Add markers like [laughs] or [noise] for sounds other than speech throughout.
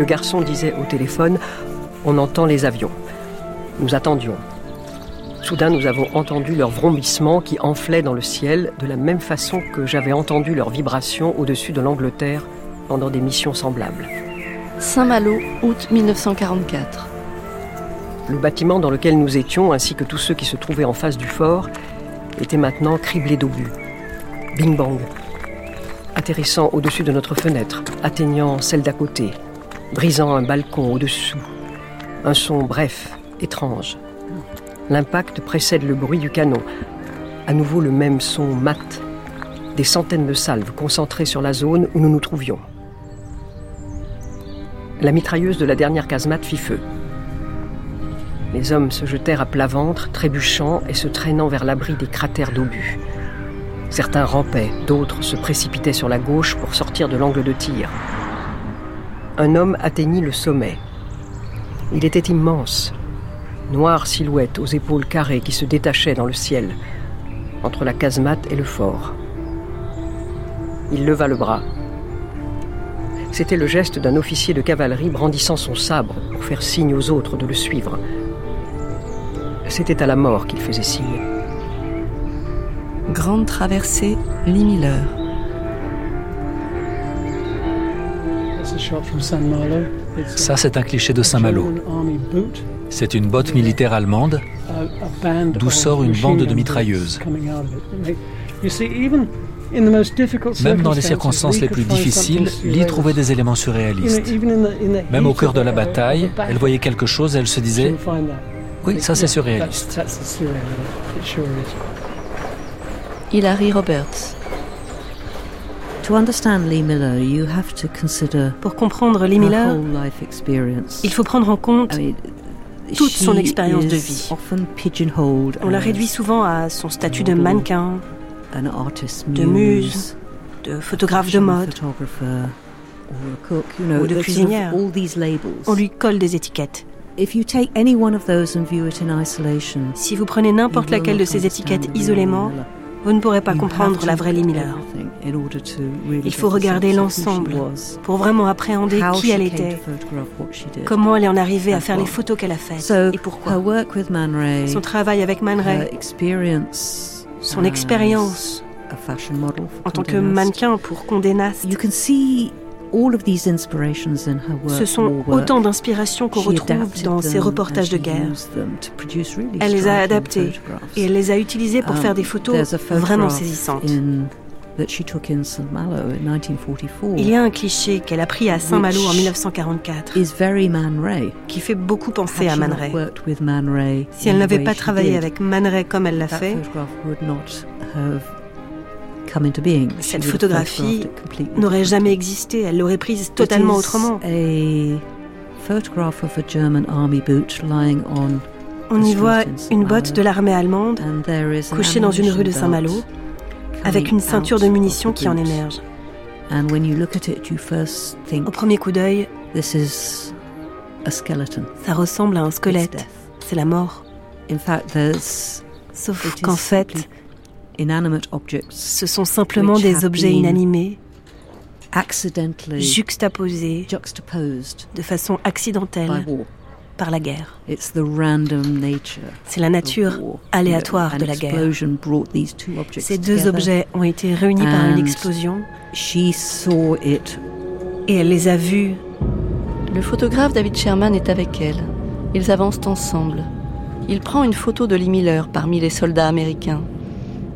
Le garçon disait au téléphone On entend les avions. Nous attendions. Soudain, nous avons entendu leur vrombissement qui enflait dans le ciel de la même façon que j'avais entendu leur vibration au-dessus de l'Angleterre pendant des missions semblables. Saint-Malo, août 1944. Le bâtiment dans lequel nous étions, ainsi que tous ceux qui se trouvaient en face du fort, était maintenant criblé d'obus. Bing bang. Atterrissant au-dessus de notre fenêtre, atteignant celle d'à côté, brisant un balcon au-dessous. Un son bref, étrange. L'impact précède le bruit du canon. À nouveau le même son mat. Des centaines de salves concentrées sur la zone où nous nous trouvions. La mitrailleuse de la dernière casemate fit feu. Les hommes se jetèrent à plat ventre, trébuchant et se traînant vers l'abri des cratères d'obus. Certains rampaient, d'autres se précipitaient sur la gauche pour sortir de l'angle de tir. Un homme atteignit le sommet. Il était immense, noire silhouette aux épaules carrées qui se détachaient dans le ciel, entre la casemate et le fort. Il leva le bras. C'était le geste d'un officier de cavalerie brandissant son sabre pour faire signe aux autres de le suivre. C'était à la mort qu'il faisait signe. Grande traversée, Lee Miller. Ça, c'est un cliché de Saint-Malo. C'est une botte militaire allemande d'où sort une bande de mitrailleuses. Même dans les circonstances les plus difficiles, Lee trouvait des éléments surréalistes. Même au cœur de la bataille, elle voyait quelque chose et elle se disait Oui, ça c'est surréaliste. Hilary Roberts. Pour comprendre Lee Miller, il faut prendre en compte toute son expérience de vie. On la réduit souvent à son statut de mannequin, de muse, de photographe de mode ou de cuisinière. On lui colle des étiquettes. Si vous prenez n'importe laquelle de ces étiquettes isolément, vous ne pourrez pas comprendre la vraie Lee Miller. Il faut regarder l'ensemble pour vraiment appréhender qui elle était, comment elle en est arrivée à faire les photos qu'elle a faites et pourquoi. Son travail avec Man Ray, son expérience en tant que mannequin pour Condé Nast. Ce sont autant d'inspirations qu'on retrouve dans ses reportages de guerre. Elle les a adaptées et elle les a utilisées pour faire des photos vraiment saisissantes. Il y a un cliché qu'elle a pris à Saint-Malo en 1944 qui fait beaucoup penser à Man Ray. Si elle n'avait pas travaillé avec Man Ray comme elle l'a fait, cette photographie n'aurait jamais existé, elle l'aurait prise totalement autrement. On y voit une botte de l'armée allemande couchée dans une rue de Saint-Malo avec une ceinture de munitions qui en émerge. Au premier coup d'œil, ça ressemble à un squelette. C'est la mort. Sauf qu'en fait, ce sont simplement des objets inanimés, juxtaposés de façon accidentelle par la guerre. C'est la nature aléatoire de la guerre. Ces deux objets ont été réunis par une explosion et elle les a vus. Le photographe David Sherman est avec elle. Ils avancent ensemble. Il prend une photo de Lee Miller parmi les soldats américains.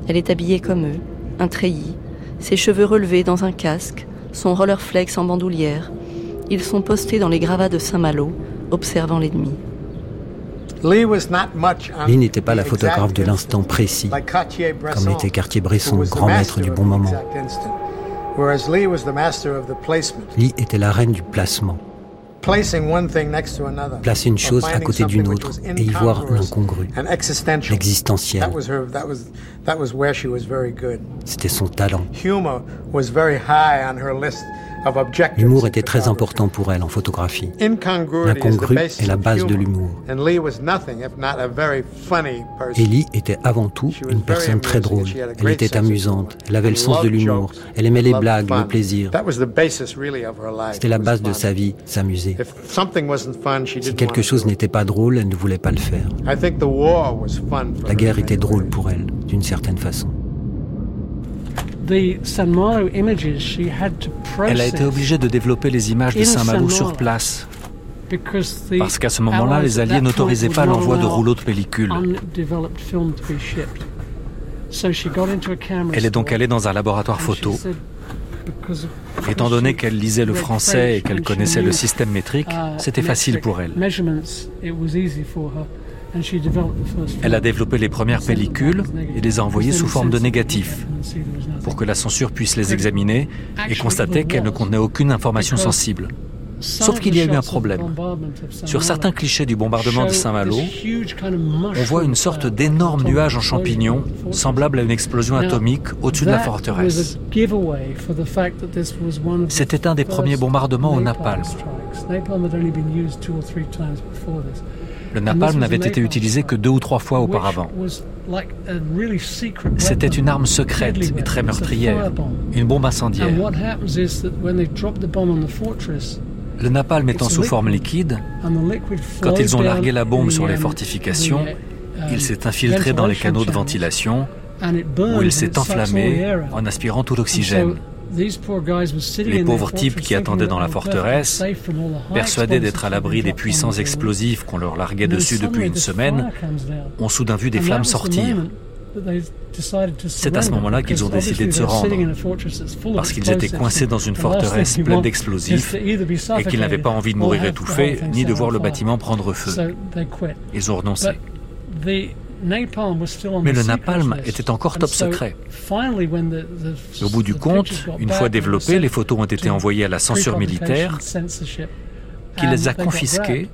Elle est habillée comme eux, un treillis, ses cheveux relevés dans un casque, son rollerflex en bandoulière. Ils sont postés dans les gravats de Saint-Malo, observant l'ennemi. Lee n'était pas la photographe de l'instant précis, comme l'était Cartier-Bresson, grand maître du bon moment. Lee était la reine du placement. Placer une chose à côté d'une autre et y voir l'incongru, l'existentiel. C'était son talent. L'humour était très important pour elle en photographie. L'incongru est la base de l'humour. Ellie était avant tout une personne très drôle. Elle était amusante, elle avait le sens de l'humour, elle aimait les blagues, le plaisir. C'était la base de sa vie, s'amuser. Si quelque chose n'était pas drôle, elle ne voulait pas le faire. La guerre était drôle pour elle, d'une certaine façon. Elle a été obligée de développer les images de Saint-Malo sur place. Parce qu'à ce moment-là, les Alliés n'autorisaient pas l'envoi de rouleaux de pellicule. Elle est donc allée dans un laboratoire photo. Étant donné qu'elle lisait le français et qu'elle connaissait le système métrique, uh, c'était facile pour elle. Elle a développé les premières pellicules et les a envoyées sous forme de négatifs pour que la censure puisse les examiner et constater qu'elles ne contenaient aucune information sensible. Sauf qu'il y a eu un problème. Sur certains clichés du bombardement de Saint-Malo, on voit une sorte d'énorme nuage en champignons, semblable à une explosion atomique au-dessus de la forteresse. C'était un des premiers bombardements au napalm. Le napalm n'avait été utilisé que deux ou trois fois auparavant. C'était une arme secrète et très meurtrière, une bombe incendiaire. Le napalm étant sous forme liquide, quand ils ont largué la bombe sur les fortifications, il s'est infiltré dans les canaux de ventilation où il s'est enflammé en aspirant tout l'oxygène. Les pauvres types qui attendaient dans la forteresse, persuadés d'être à l'abri des puissants explosifs qu'on leur larguait dessus depuis une semaine, ont soudain vu des flammes sortir. C'est à ce moment-là qu'ils ont décidé de se rendre, parce qu'ils étaient coincés dans une forteresse pleine d'explosifs et qu'ils n'avaient pas envie de mourir étouffés ni de voir le bâtiment prendre feu. Ils ont renoncé. Mais le napalm était encore top secret. Au bout du compte, une fois développés, les photos ont été envoyées à la censure militaire, qui les a confisquées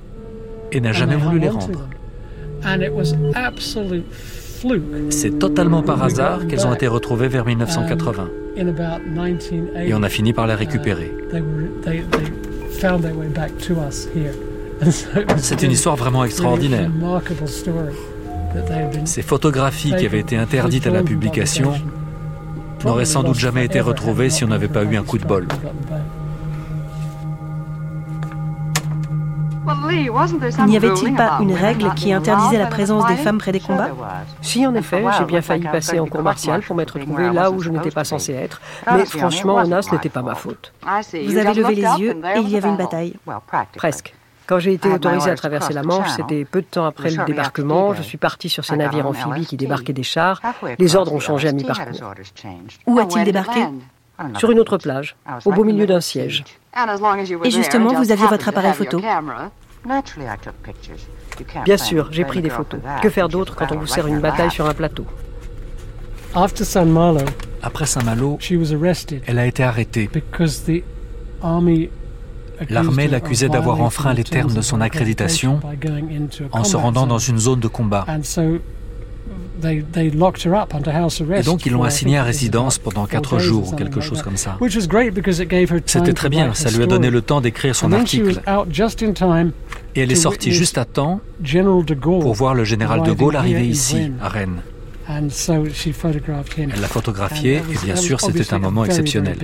et n'a jamais voulu les rendre. C'est totalement par hasard qu'elles ont été retrouvées vers 1980. Et on a fini par les récupérer. [laughs] C'est une histoire vraiment extraordinaire. Ces photographies qui avaient été interdites à la publication n'auraient sans doute jamais été retrouvées si on n'avait pas eu un coup de bol. N'y avait-il pas une règle qui interdisait la présence des femmes près des combats? Si, en effet, j'ai bien failli passer en cours martial pour m'être trouvé là où je n'étais pas censé être. Mais franchement, Anna, ce n'était pas ma faute. Vous avez levé les yeux et il y avait une bataille. Presque. Quand j'ai été autorisé à traverser la Manche, c'était peu de temps après le débarquement. Je suis parti sur ces navires amphibies qui débarquaient des chars. Les ordres ont changé à mi-parcours. Où a-t-il débarqué Sur une autre plage, au beau milieu d'un siège. Et justement, vous aviez votre appareil photo. Bien sûr, j'ai pris des photos. Que faire d'autre quand on vous sert une bataille sur un plateau? Après Saint-Malo, elle a été arrêtée. L'armée l'accusait d'avoir enfreint les termes de son accréditation en se rendant dans une zone de combat. Et donc ils l'ont assignée à résidence pendant quatre jours ou quelque chose comme ça. C'était très bien, ça lui a donné le temps d'écrire son article. Et elle est sortie juste à temps pour voir le général de Gaulle arriver ici, à Rennes. Elle l'a photographié et bien sûr c'était un moment exceptionnel.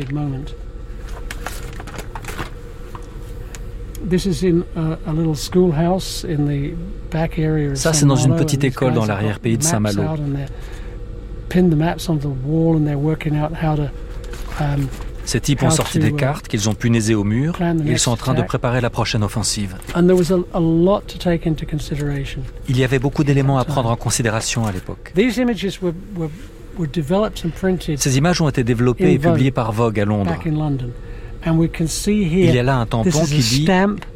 Ça, c'est dans une petite école dans l'arrière-pays de Saint-Malo. Ces types ont sorti des uh, cartes qu'ils ont punaises au mur et ils sont en train de préparer la prochaine offensive. Il y avait beaucoup d'éléments à prendre en considération à l'époque. Ces images ont été développées et publiées par Vogue à Londres. Il y a là un tampon qui dit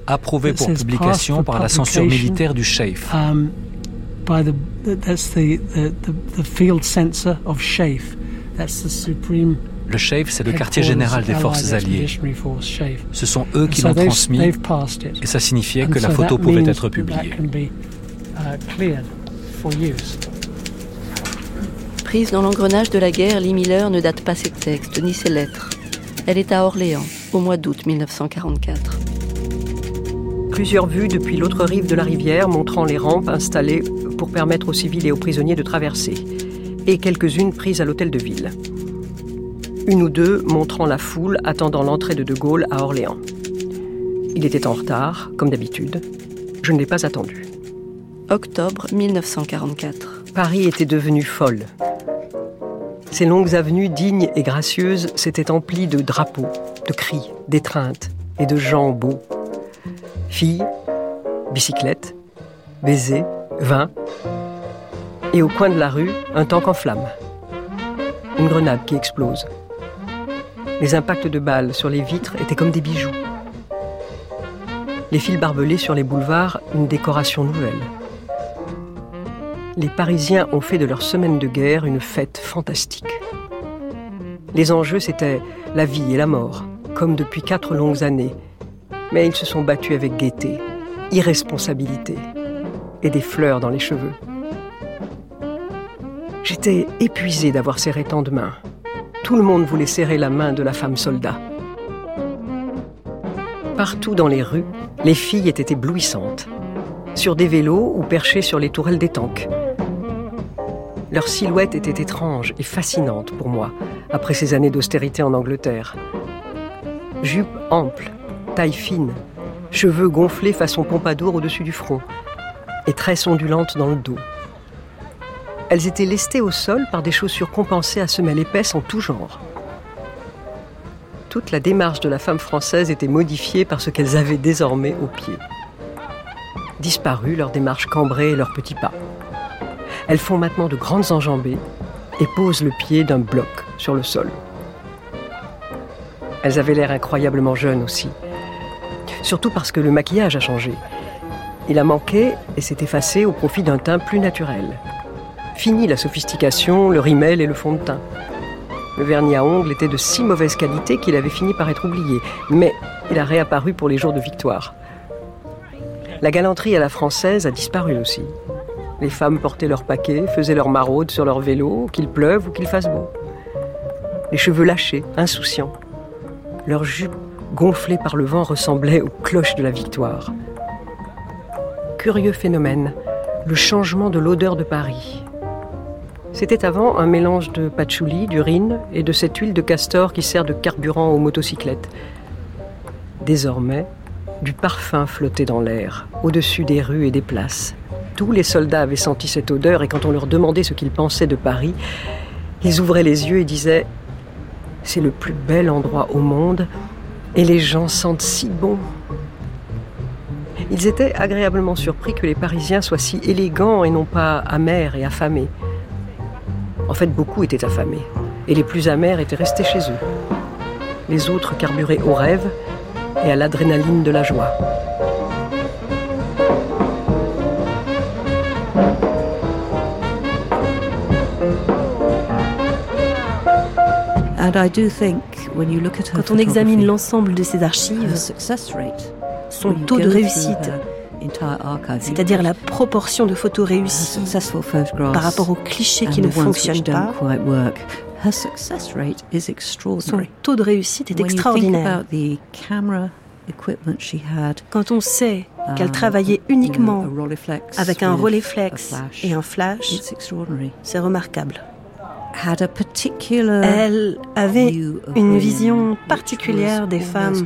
approuvé pour publication par la censure militaire du Sheikh. Le Sheikh, c'est le quartier général des forces alliées. Ce sont eux qui l'ont transmis et ça signifiait que la photo pouvait être publiée. Uh, Prise dans l'engrenage de la guerre, Lee Miller ne date pas ses textes ni ses lettres. Elle est à Orléans. au mois d'août 1944. Plusieurs vues depuis l'autre rive de la rivière montrant les rampes installées pour permettre aux civils et aux prisonniers de traverser, et quelques-unes prises à l'hôtel de ville. Une ou deux montrant la foule attendant l'entrée de De Gaulle à Orléans. Il était en retard, comme d'habitude. Je ne l'ai pas attendu. Octobre 1944. Paris était devenu folle. Ces longues avenues dignes et gracieuses s'étaient emplies de drapeaux, de cris, d'étreintes et de gens beaux. Filles, bicyclettes, baisers, vin. Et au coin de la rue, un tank en flammes. Une grenade qui explose. Les impacts de balles sur les vitres étaient comme des bijoux. Les fils barbelés sur les boulevards, une décoration nouvelle les Parisiens ont fait de leur semaine de guerre une fête fantastique. Les enjeux, c'était la vie et la mort, comme depuis quatre longues années. Mais ils se sont battus avec gaieté, irresponsabilité et des fleurs dans les cheveux. J'étais épuisé d'avoir serré tant de mains. Tout le monde voulait serrer la main de la femme soldat. Partout dans les rues, les filles étaient éblouissantes, sur des vélos ou perchées sur les tourelles des tanks. Leur silhouette était étrange et fascinante pour moi, après ces années d'austérité en Angleterre. Jupe ample, taille fine, cheveux gonflés façon pompadour au-dessus du front, et tresses ondulantes dans le dos. Elles étaient lestées au sol par des chaussures compensées à semelles épaisses en tout genre. Toute la démarche de la femme française était modifiée par ce qu'elles avaient désormais au pied. Disparu leur démarche cambrée et leurs petits pas. Elles font maintenant de grandes enjambées et posent le pied d'un bloc sur le sol. Elles avaient l'air incroyablement jeunes aussi. Surtout parce que le maquillage a changé. Il a manqué et s'est effacé au profit d'un teint plus naturel. Fini la sophistication, le rimel et le fond de teint. Le vernis à ongles était de si mauvaise qualité qu'il avait fini par être oublié, mais il a réapparu pour les jours de victoire. La galanterie à la française a disparu aussi. Les femmes portaient leurs paquets, faisaient leurs maraudes sur leur vélo, qu'il pleuve ou qu'il fasse beau. Les cheveux lâchés, insouciants. Leurs jupes gonflées par le vent ressemblaient aux cloches de la victoire. Curieux phénomène, le changement de l'odeur de Paris. C'était avant un mélange de patchouli, d'urine et de cette huile de castor qui sert de carburant aux motocyclettes. Désormais, du parfum flottait dans l'air, au-dessus des rues et des places. Tous les soldats avaient senti cette odeur et quand on leur demandait ce qu'ils pensaient de Paris, ils ouvraient les yeux et disaient ⁇ C'est le plus bel endroit au monde et les gens sentent si bon !⁇ Ils étaient agréablement surpris que les Parisiens soient si élégants et non pas amers et affamés. En fait, beaucoup étaient affamés et les plus amers étaient restés chez eux. Les autres carburaient au rêve et à l'adrénaline de la joie. Quand on examine l'ensemble de ses archives, son taux de réussite, c'est-à-dire la proportion de photos réussies par rapport aux clichés qui ne fonctionnent pas, son taux de réussite est extraordinaire. Quand on sait qu'elle um, travaillait uniquement avec un Rolleiflex et un flash, c'est remarquable. Elle avait une vision particulière des femmes,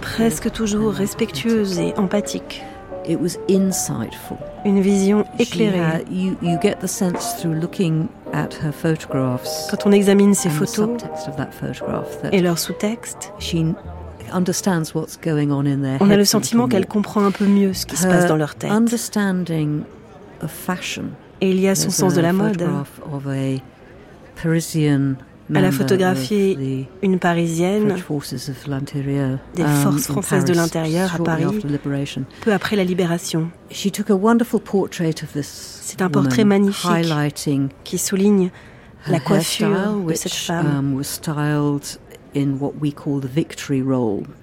presque toujours respectueuse et empathique. Une vision éclairée. Quand on examine ses photos et leur sous-texte, on a le sentiment qu'elle comprend un peu mieux ce qui se passe dans leur tête. Et il y a son sens de la mode. Elle a photographié une Parisienne des um, forces françaises de l'intérieur à Paris peu après la libération. C'est un portrait magnifique qui souligne la coiffure de cette femme. Um,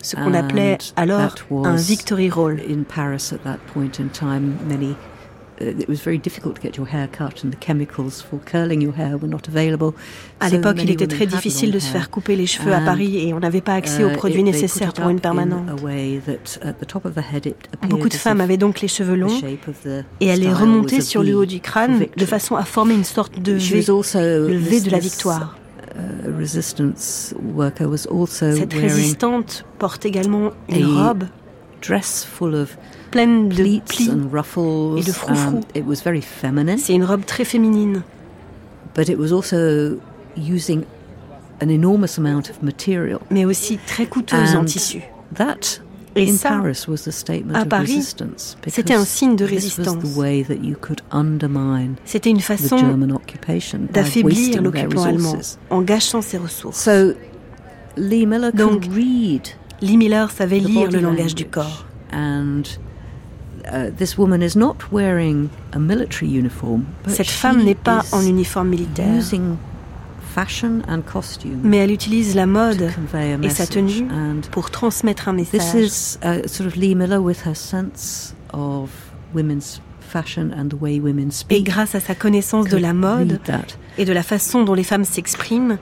Ce qu'on appelait alors un victory roll. À l'époque, il était très difficile de se faire couper les cheveux à Paris et on n'avait pas accès aux uh, produits nécessaires pour une permanente. Beaucoup de femmes avaient donc les cheveux longs et elles les remontaient sur le haut du crâne de façon à former une sorte de V, le V de la victoire. Uh, Cette résistante porte également une robe pleine de plis et de froufrous. C'est une robe très féminine. Mais aussi très coûteuse en tissu. Et ça, à Paris, c'était un signe de résistance. C'était une façon d'affaiblir l'occupant allemand en gâchant ses ressources. Donc, Lee Miller savait lire le langage du corps. Cette femme n'est pas en uniforme militaire. Mais elle utilise la mode et sa tenue pour transmettre un message. Et grâce à sa connaissance de la mode et de la façon dont les femmes s'expriment,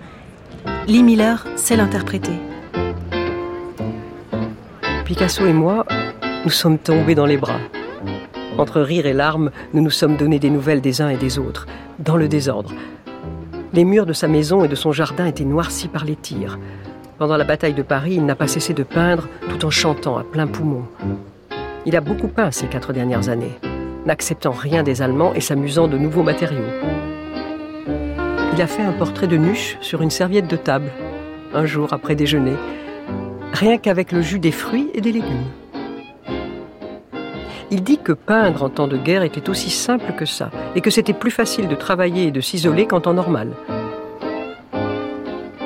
Lee Miller sait l'interpréter. Picasso et moi, nous sommes tombés dans les bras. Entre rire et larmes, nous nous sommes donné des nouvelles des uns et des autres, dans le désordre. Les murs de sa maison et de son jardin étaient noircis par les tirs. Pendant la bataille de Paris, il n'a pas cessé de peindre tout en chantant à plein poumon. Il a beaucoup peint ces quatre dernières années, n'acceptant rien des Allemands et s'amusant de nouveaux matériaux. Il a fait un portrait de Nuche sur une serviette de table, un jour après déjeuner, rien qu'avec le jus des fruits et des légumes. Il dit que peindre en temps de guerre était aussi simple que ça, et que c'était plus facile de travailler et de s'isoler qu'en temps normal.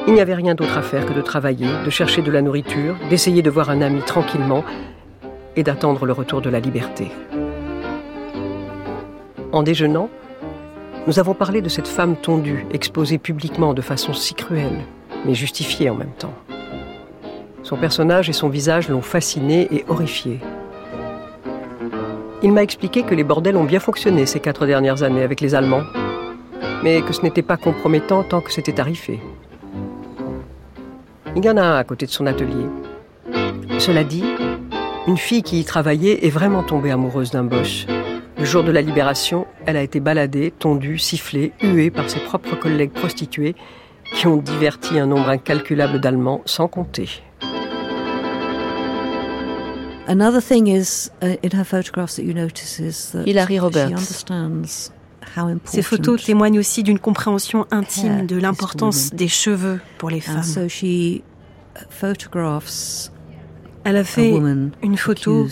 Il n'y avait rien d'autre à faire que de travailler, de chercher de la nourriture, d'essayer de voir un ami tranquillement et d'attendre le retour de la liberté. En déjeunant, nous avons parlé de cette femme tondue, exposée publiquement de façon si cruelle, mais justifiée en même temps. Son personnage et son visage l'ont fasciné et horrifié. Il m'a expliqué que les bordels ont bien fonctionné ces quatre dernières années avec les Allemands, mais que ce n'était pas compromettant tant que c'était tarifé. Il y en a un à côté de son atelier. Cela dit, une fille qui y travaillait est vraiment tombée amoureuse d'un Bosch. Le jour de la libération, elle a été baladée, tondue, sifflée, huée par ses propres collègues prostituées qui ont diverti un nombre incalculable d'Allemands sans compter. Hilary Roberts. Ces photos témoignent aussi d'une compréhension intime de l'importance des cheveux pour les femmes. Elle a fait une photo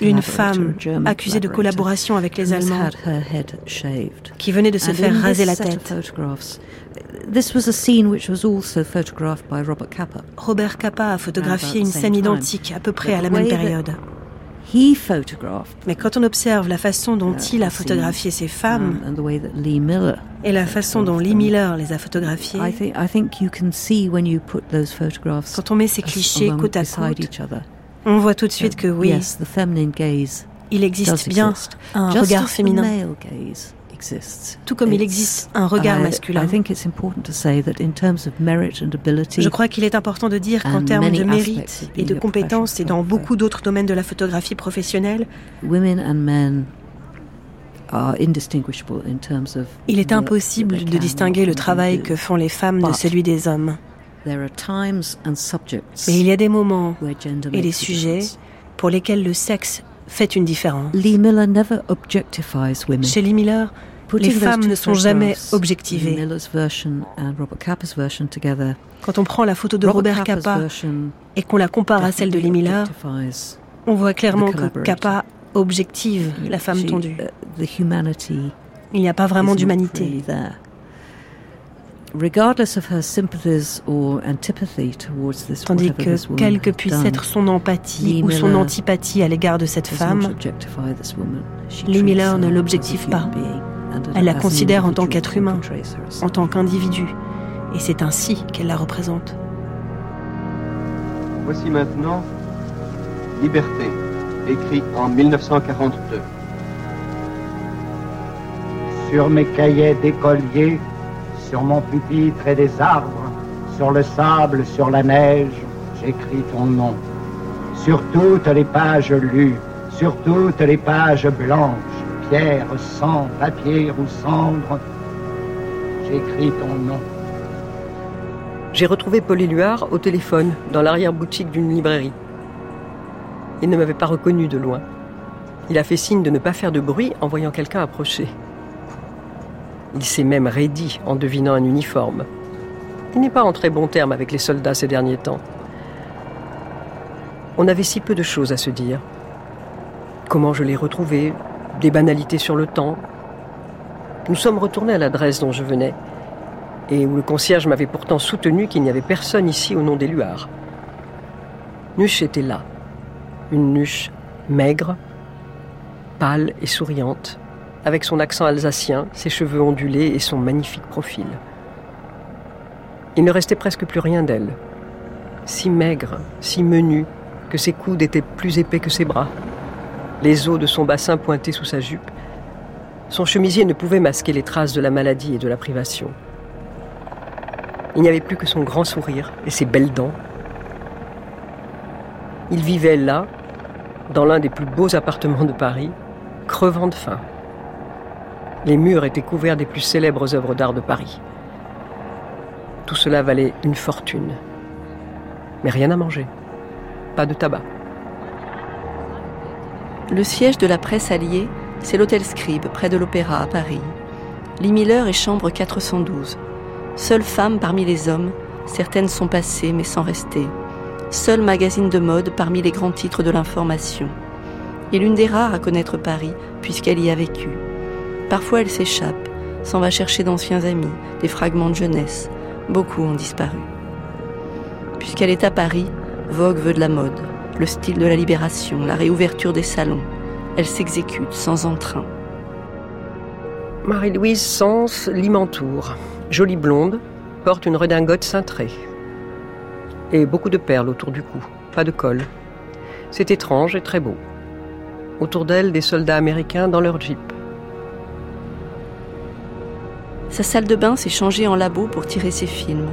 d'une femme accusée de collaboration avec les Allemands qui venait de se faire raser la tête. Robert Capa a photographié une scène identique à peu près à la même période. Mais quand on observe la façon dont il a photographié ces femmes et la façon dont Lee Miller les a photographiées, quand on met ces clichés côte à côte, on voit tout de suite que oui, il existe bien un regard féminin tout comme il existe un regard masculin. Je crois qu'il est important de dire qu'en termes de mérite et de compétences et dans beaucoup d'autres domaines de la photographie professionnelle, il est impossible de distinguer le travail que font les femmes de celui des hommes. Mais il y a des moments et des sujets pour lesquels le sexe fait une différence. Chez Lee Miller, les femmes ne sont jamais objectivées. Quand on prend la photo de Robert Capa et qu'on la compare à celle de Lee Miller, on voit clairement que Capa objective la femme tondue. Uh, Il n'y a pas vraiment d'humanité. Tandis que, quelle que puisse être son empathie ou son antipathie à l'égard de cette femme, Lee Miller ne l'objective pas. Elle la considère en tant qu'être humain, en tant qu'individu, et c'est ainsi qu'elle la représente. Voici maintenant Liberté, écrit en 1942. sur mes cahiers d'écolier, sur mon pupitre et des arbres, sur le sable, sur la neige, j'écris ton nom. Sur toutes les pages lues, sur toutes les pages blanches, sang, papier ou cendre, j'écris ton nom. J'ai retrouvé Paul Éluard au téléphone, dans l'arrière-boutique d'une librairie. Il ne m'avait pas reconnu de loin. Il a fait signe de ne pas faire de bruit en voyant quelqu'un approcher. Il s'est même raidi en devinant un uniforme. Il n'est pas en très bon terme avec les soldats ces derniers temps. On avait si peu de choses à se dire. Comment je l'ai retrouvé, des banalités sur le temps. Nous sommes retournés à l'adresse dont je venais, et où le concierge m'avait pourtant soutenu qu'il n'y avait personne ici au nom d'Éluard. Nuche était là, une Nuche maigre, pâle et souriante, avec son accent alsacien, ses cheveux ondulés et son magnifique profil. Il ne restait presque plus rien d'elle. Si maigre, si menue, que ses coudes étaient plus épais que ses bras. Les os de son bassin pointaient sous sa jupe. Son chemisier ne pouvait masquer les traces de la maladie et de la privation. Il n'y avait plus que son grand sourire et ses belles dents. Il vivait là, dans l'un des plus beaux appartements de Paris, crevant de faim. Les murs étaient couverts des plus célèbres œuvres d'art de Paris. Tout cela valait une fortune. Mais rien à manger. Pas de tabac. Le siège de la presse alliée, c'est l'hôtel Scribe, près de l'Opéra, à Paris. Lee Miller est chambre 412. Seule femme parmi les hommes, certaines sont passées mais sans rester. Seul magazine de mode parmi les grands titres de l'information. Et l'une des rares à connaître Paris, puisqu'elle y a vécu. Parfois elle s'échappe, s'en va chercher d'anciens amis, des fragments de jeunesse, Beaucoup ont disparu. Puisqu'elle est à Paris, Vogue veut de la mode, le style de la libération, la réouverture des salons. Elle s'exécute sans entrain. Marie-Louise Sens Limantour, jolie blonde, porte une redingote cintrée. Et beaucoup de perles autour du cou, pas de col. C'est étrange et très beau. Autour d'elle, des soldats américains dans leur jeep. Sa salle de bain s'est changée en labo pour tirer ses films.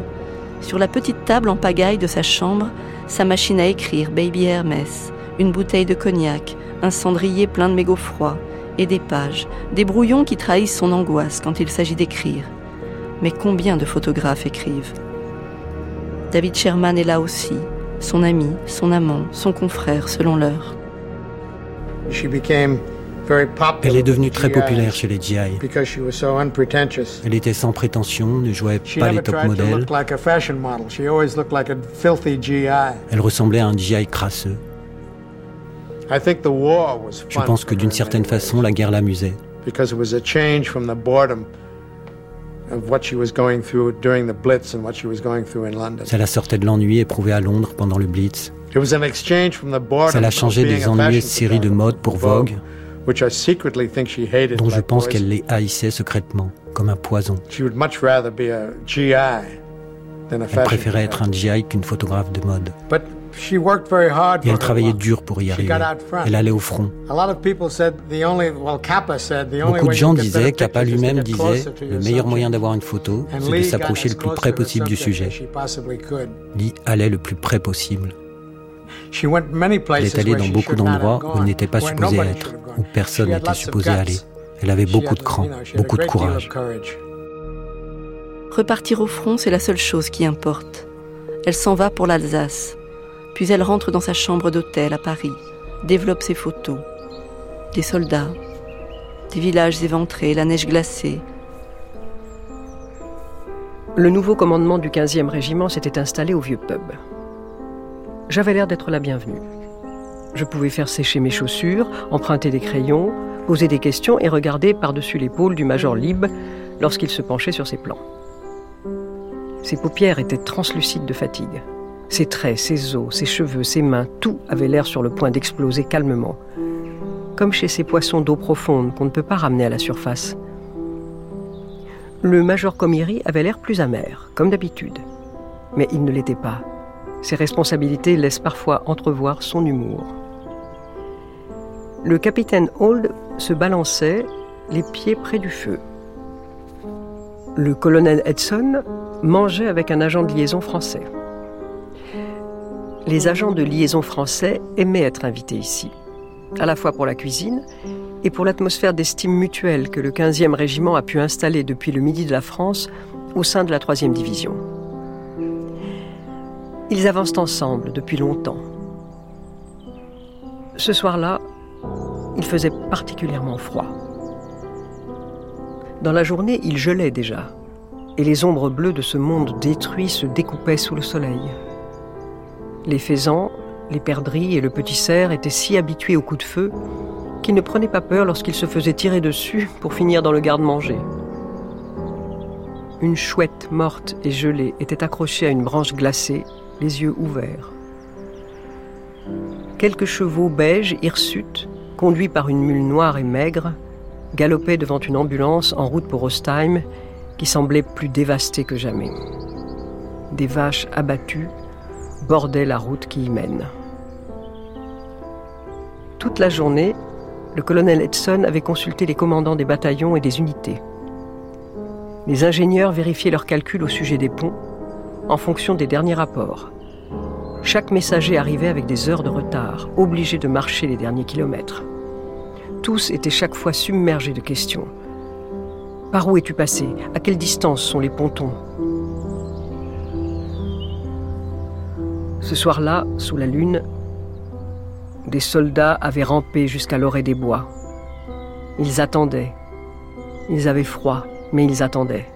Sur la petite table en pagaille de sa chambre, sa machine à écrire Baby Hermès, une bouteille de cognac, un cendrier plein de mégots froids, et des pages, des brouillons qui trahissent son angoisse quand il s'agit d'écrire. Mais combien de photographes écrivent? David Sherman est là aussi, son ami, son amant, son confrère selon l'heure. Elle est devenue très populaire chez les GI. Elle était sans prétention, ne jouait pas les top modèles. Elle ressemblait à un GI crasseux. Je pense que d'une certaine façon, la guerre l'amusait. Ça la sortait de l'ennui éprouvé à Londres pendant le Blitz. Ça l'a changé des ennuis séries de mode pour Vogue dont je pense qu'elle les haïssait secrètement, comme un poison. Elle préférait être un GI qu'une photographe de mode. Et elle travaillait dur pour y arriver. Elle allait au front. Beaucoup de gens disaient, Kappa lui-même disait, le meilleur moyen d'avoir une photo, c'est de s'approcher le plus près possible du sujet. Lee allait le plus près possible. Elle est allée dans beaucoup d'endroits où elle n'était pas supposée être, où personne n'était supposé aller. Elle avait beaucoup de cran, beaucoup de courage. Repartir au front, c'est la seule chose qui importe. Elle s'en va pour l'Alsace. Puis elle rentre dans sa chambre d'hôtel à Paris, développe ses photos. Des soldats, des villages éventrés, la neige glacée. Le nouveau commandement du 15e régiment s'était installé au vieux pub. J'avais l'air d'être la bienvenue. Je pouvais faire sécher mes chaussures, emprunter des crayons, poser des questions et regarder par-dessus l'épaule du major Lib lorsqu'il se penchait sur ses plans. Ses paupières étaient translucides de fatigue. Ses traits, ses os, ses cheveux, ses mains, tout avait l'air sur le point d'exploser calmement. Comme chez ces poissons d'eau profonde qu'on ne peut pas ramener à la surface. Le major Comiri avait l'air plus amer, comme d'habitude. Mais il ne l'était pas. Ses responsabilités laissent parfois entrevoir son humour. Le capitaine Hold se balançait, les pieds près du feu. Le colonel Edson mangeait avec un agent de liaison français. Les agents de liaison français aimaient être invités ici, à la fois pour la cuisine et pour l'atmosphère d'estime mutuelle que le 15e régiment a pu installer depuis le midi de la France au sein de la 3e division. Ils avancent ensemble depuis longtemps. Ce soir-là, il faisait particulièrement froid. Dans la journée, il gelait déjà, et les ombres bleues de ce monde détruit se découpaient sous le soleil. Les faisans, les perdrix et le petit cerf étaient si habitués aux coups de feu qu'ils ne prenaient pas peur lorsqu'ils se faisaient tirer dessus pour finir dans le garde-manger. Une chouette morte et gelée était accrochée à une branche glacée, les yeux ouverts. Quelques chevaux beiges, hirsutes, conduits par une mule noire et maigre, galopaient devant une ambulance en route pour Ostheim qui semblait plus dévastée que jamais. Des vaches abattues bordaient la route qui y mène. Toute la journée, le colonel Edson avait consulté les commandants des bataillons et des unités. Les ingénieurs vérifiaient leurs calculs au sujet des ponts en fonction des derniers rapports. Chaque messager arrivait avec des heures de retard, obligé de marcher les derniers kilomètres. Tous étaient chaque fois submergés de questions. Par où es-tu passé? À quelle distance sont les pontons? Ce soir-là, sous la lune, des soldats avaient rampé jusqu'à l'orée des bois. Ils attendaient. Ils avaient froid, mais ils attendaient.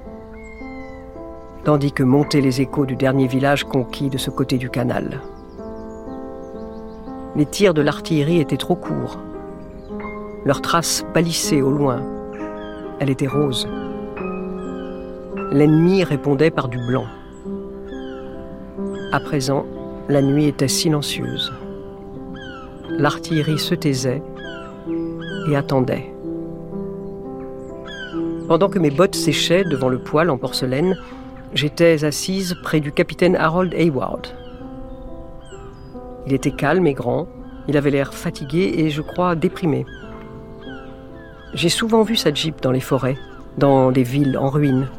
Tandis que montaient les échos du dernier village conquis de ce côté du canal. Les tirs de l'artillerie étaient trop courts. Leurs traces pâlissaient au loin. Elle était rose. L'ennemi répondait par du blanc. À présent, la nuit était silencieuse. L'artillerie se taisait et attendait. Pendant que mes bottes séchaient devant le poêle en porcelaine, j'étais assise près du capitaine Harold Hayward. Il était calme et grand, il avait l'air fatigué et je crois déprimé. J'ai souvent vu sa jeep dans les forêts, dans des villes en ruine.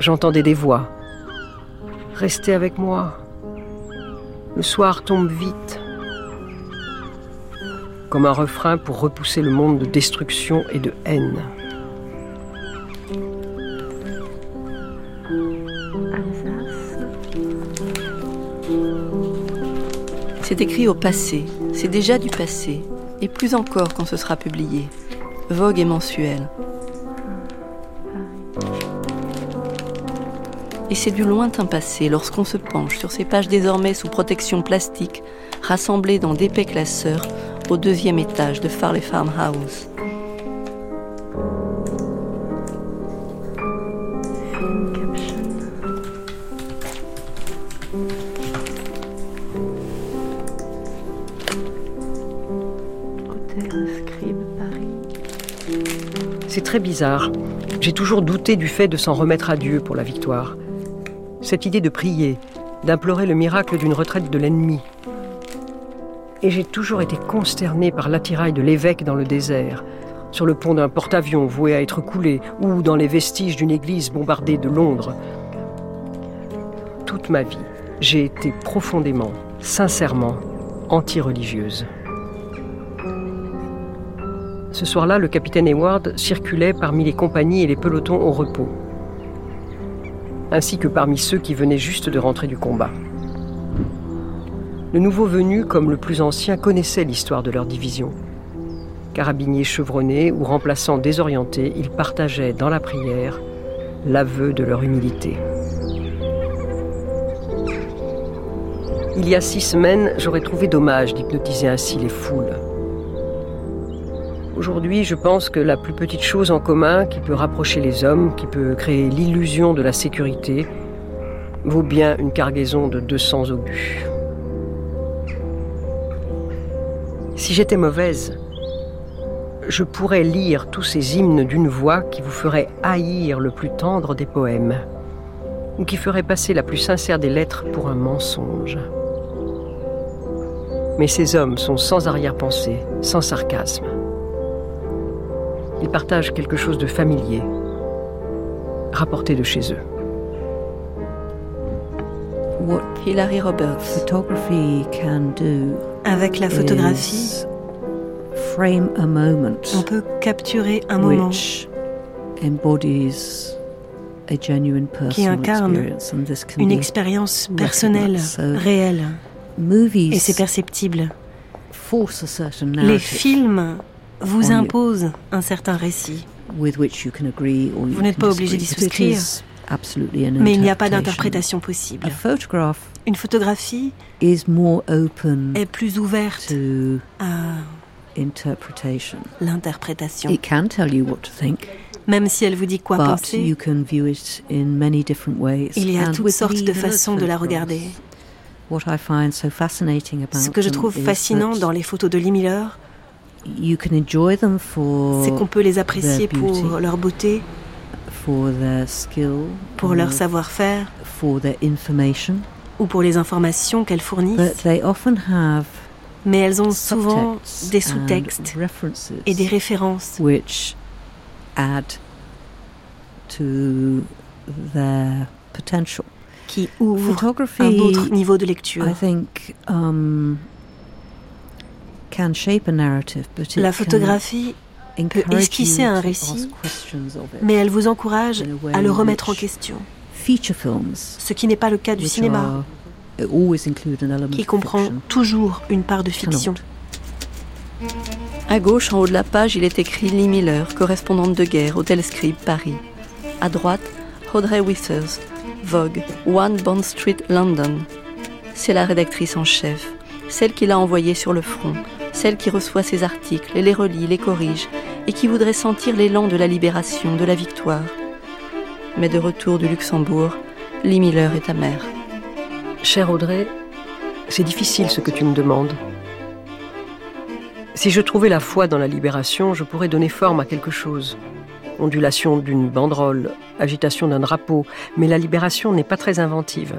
J'entendais des voix. Restez avec moi. Le soir tombe vite. Comme un refrain pour repousser le monde de destruction et de haine. C'est écrit au passé, c'est déjà du passé, et plus encore quand ce sera publié. Vogue et mensuel. Et c'est du lointain passé lorsqu'on se penche sur ces pages désormais sous protection plastique, rassemblées dans d'épais classeurs au deuxième étage de Farley Farmhouse. Très bizarre. J'ai toujours douté du fait de s'en remettre à Dieu pour la victoire. Cette idée de prier, d'implorer le miracle d'une retraite de l'ennemi. Et j'ai toujours été consterné par l'attirail de l'évêque dans le désert, sur le pont d'un porte-avions voué à être coulé, ou dans les vestiges d'une église bombardée de Londres. Toute ma vie, j'ai été profondément, sincèrement, anti-religieuse. Ce soir-là, le capitaine Hayward circulait parmi les compagnies et les pelotons au repos, ainsi que parmi ceux qui venaient juste de rentrer du combat. Le nouveau venu, comme le plus ancien, connaissait l'histoire de leur division. Carabiniers chevronnés ou remplaçants désorientés, ils partageaient dans la prière l'aveu de leur humilité. Il y a six semaines, j'aurais trouvé dommage d'hypnotiser ainsi les foules. Aujourd'hui, je pense que la plus petite chose en commun qui peut rapprocher les hommes, qui peut créer l'illusion de la sécurité, vaut bien une cargaison de 200 obus. Si j'étais mauvaise, je pourrais lire tous ces hymnes d'une voix qui vous ferait haïr le plus tendre des poèmes, ou qui ferait passer la plus sincère des lettres pour un mensonge. Mais ces hommes sont sans arrière-pensée, sans sarcasme. Ils partagent quelque chose de familier. rapportés de chez eux. What Hilary Roberts. Photography can do Avec la photographie, frame a moment on peut capturer un moment which embodies a genuine qui incarne experience, and this can une expérience personnelle. So, réelle, movies et c'est perceptible. force a certain Les films vous imposent un certain récit, Vous n'êtes pas obligé d'y souscrire. mais il n'y a pas d'interprétation possible. Une photographie est plus ouverte à l'interprétation, It can tell you what to think, même si elle vous dit quoi penser. you can view it in many different ways. Il y a toutes sortes de façons de la regarder. What I find so fascinating about Ce que je trouve fascinant dans les photos de Lee Miller, c'est qu'on peut les apprécier their beauty, pour leur beauté, for their skill, pour leur savoir-faire for their information, ou pour les informations qu'elles but fournissent. they often have Mais elles ont souvent des sous-textes et des références which add to their potential. qui ouvrent un autre niveau de lecture. I think, um, can shape a narrative, but it La photographie, encourage esquisser un récit, mais elle vous encourage à le remettre en which question, Feature films, ce qui n'est pas le cas du cinéma, element qui of comprend fiction, toujours une part de fiction. À gauche, en haut de la page, il est écrit Lee Miller, correspondante de guerre, Hôtel Scribe, Paris. À droite, Audrey Withers, Vogue, One Bond Street, London. C'est la rédactrice en chef, celle qui l'a envoyé sur le front, celle qui reçoit ses articles les relit, les corrige, et qui voudrait sentir l'élan de la libération, de la victoire. Mais de retour du Luxembourg, Lee Miller est amère. Cher Audrey, c'est difficile ce que tu me demandes. Si je trouvais la foi dans la libération, je pourrais donner forme à quelque chose. Ondulation d'une banderole, agitation d'un drapeau, mais la libération n'est pas très inventive.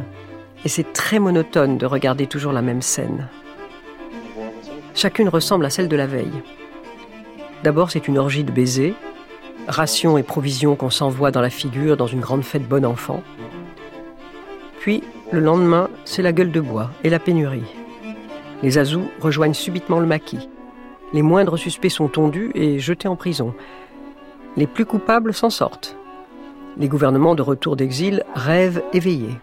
Et c'est très monotone de regarder toujours la même scène. Chacune ressemble à celle de la veille. D'abord, c'est une orgie de baisers, rations et provisions qu'on s'envoie dans la figure dans une grande fête bon enfant. Puis, le lendemain, c'est la gueule de bois et la pénurie. Les Azous rejoignent subitement le maquis. Les moindres suspects sont tondus et jetés en prison. Les plus coupables s'en sortent. Les gouvernements de retour d'exil rêvent éveillés.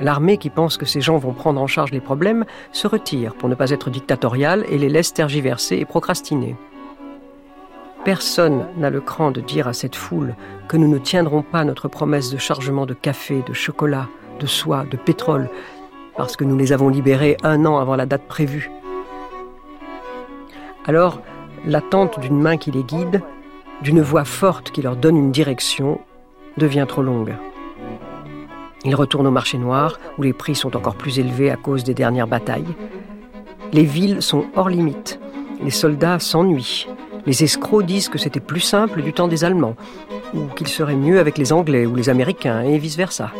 L'armée qui pense que ces gens vont prendre en charge les problèmes se retire pour ne pas être dictatoriale et les laisse tergiverser et procrastiner. Personne n'a le cran de dire à cette foule que nous ne tiendrons pas notre promesse de chargement de café, de chocolat, de soie, de pétrole, parce que nous les avons libérés un an avant la date prévue. Alors, l'attente d'une main qui les guide, d'une voix forte qui leur donne une direction, devient trop longue. Ils retournent au marché noir, où les prix sont encore plus élevés à cause des dernières batailles. Les villes sont hors limite. Les soldats s'ennuient. Les escrocs disent que c'était plus simple du temps des Allemands, ou qu'il serait mieux avec les Anglais ou les Américains, et vice-versa.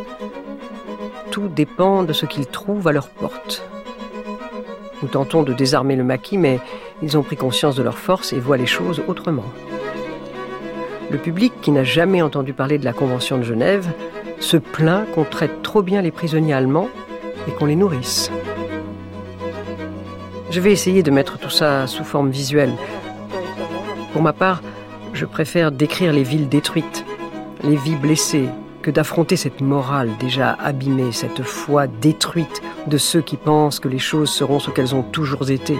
Tout dépend de ce qu'ils trouvent à leur porte. Nous tentons de désarmer le maquis, mais ils ont pris conscience de leur force et voient les choses autrement. Le public, qui n'a jamais entendu parler de la Convention de Genève, se plaint qu'on traite trop bien les prisonniers allemands et qu'on les nourrisse. Je vais essayer de mettre tout ça sous forme visuelle. Pour ma part, je préfère décrire les villes détruites, les vies blessées, que d'affronter cette morale déjà abîmée, cette foi détruite de ceux qui pensent que les choses seront ce qu'elles ont toujours été,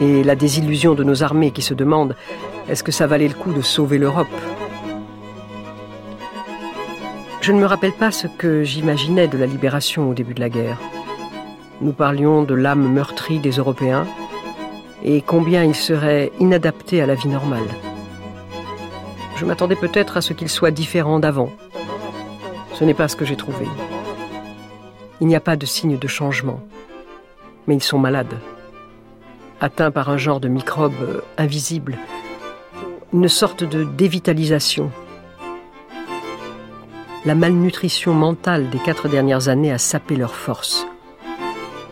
et la désillusion de nos armées qui se demandent est-ce que ça valait le coup de sauver l'Europe? Je ne me rappelle pas ce que j'imaginais de la libération au début de la guerre. Nous parlions de l'âme meurtrie des Européens et combien ils seraient inadaptés à la vie normale. Je m'attendais peut-être à ce qu'ils soient différents d'avant. Ce n'est pas ce que j'ai trouvé. Il n'y a pas de signe de changement. Mais ils sont malades. Atteints par un genre de microbe euh, invisible. Une sorte de dévitalisation. La malnutrition mentale des quatre dernières années a sapé leur force.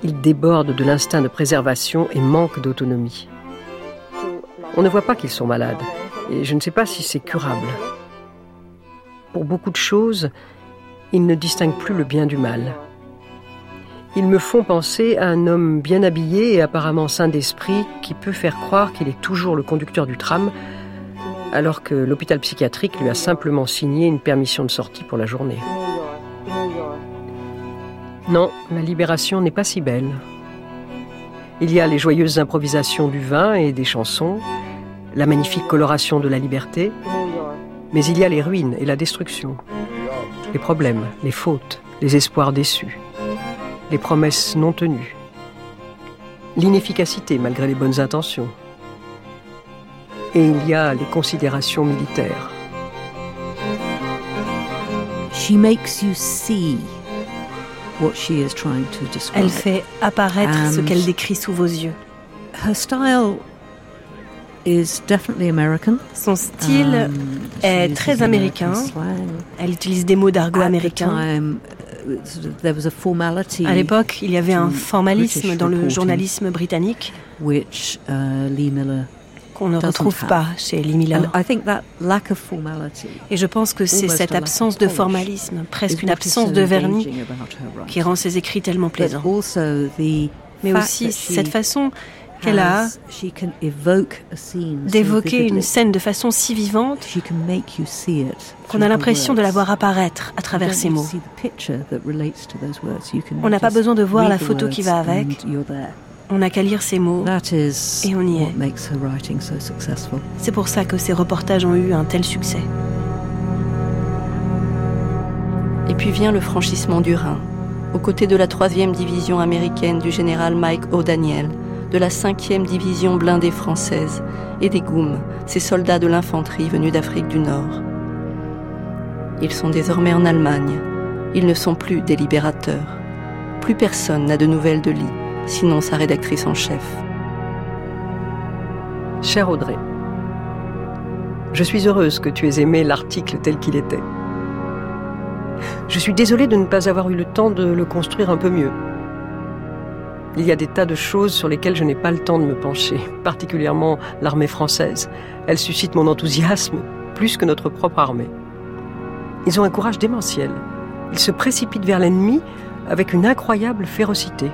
Ils débordent de l'instinct de préservation et manquent d'autonomie. On ne voit pas qu'ils sont malades, et je ne sais pas si c'est curable. pour beaucoup de choses, ils ne distinguent plus le bien du mal. Ils me font penser à un homme bien habillé et apparemment sain d'esprit qui peut faire croire qu'il est toujours le conducteur du tram, alors que l'hôpital psychiatrique lui a simplement signé une permission de sortie pour la journée. Non, la libération n'est pas si belle. Il y a les joyeuses improvisations du vin et des chansons, la magnifique coloration de la liberté, mais il y a les ruines et la destruction, les problèmes, les fautes, les espoirs déçus, les promesses non tenues, l'inefficacité malgré les bonnes intentions. Et il y a les considérations militaires. She makes you see what she is trying to describe. Elle fait apparaître ce qu'elle décrit sous vos yeux. Her style is definitely American. Son style um, est très américain. Elle utilise des mots d'argot américain. Uh, there was a formality à l'époque, il y avait un formalisme dans le journalisme britannique. Which uh, Lee Miller qu'on ne retrouve pas chez Lee Miller. Et je pense que c'est cette absence de formalisme, presque une absence de vernis, qui rend ses écrits tellement plaisants. Mais aussi cette façon qu'elle a d'évoquer une scène de façon si vivante qu'on a l'impression de la voir apparaître à travers ces mots. On n'a pas besoin de voir la photo qui va avec. On n'a qu'à lire ces mots et on y est. C'est pour ça que ces reportages ont eu un tel succès. Et puis vient le franchissement du Rhin, aux côtés de la 3e division américaine du général Mike O'Daniel, de la 5e division blindée française et des Goums, ces soldats de l'infanterie venus d'Afrique du Nord. Ils sont désormais en Allemagne. Ils ne sont plus des libérateurs. Plus personne n'a de nouvelles de Lee sinon sa rédactrice en chef. Cher Audrey, je suis heureuse que tu aies aimé l'article tel qu'il était. Je suis désolée de ne pas avoir eu le temps de le construire un peu mieux. Il y a des tas de choses sur lesquelles je n'ai pas le temps de me pencher, particulièrement l'armée française. Elle suscite mon enthousiasme plus que notre propre armée. Ils ont un courage démentiel. Ils se précipitent vers l'ennemi avec une incroyable férocité.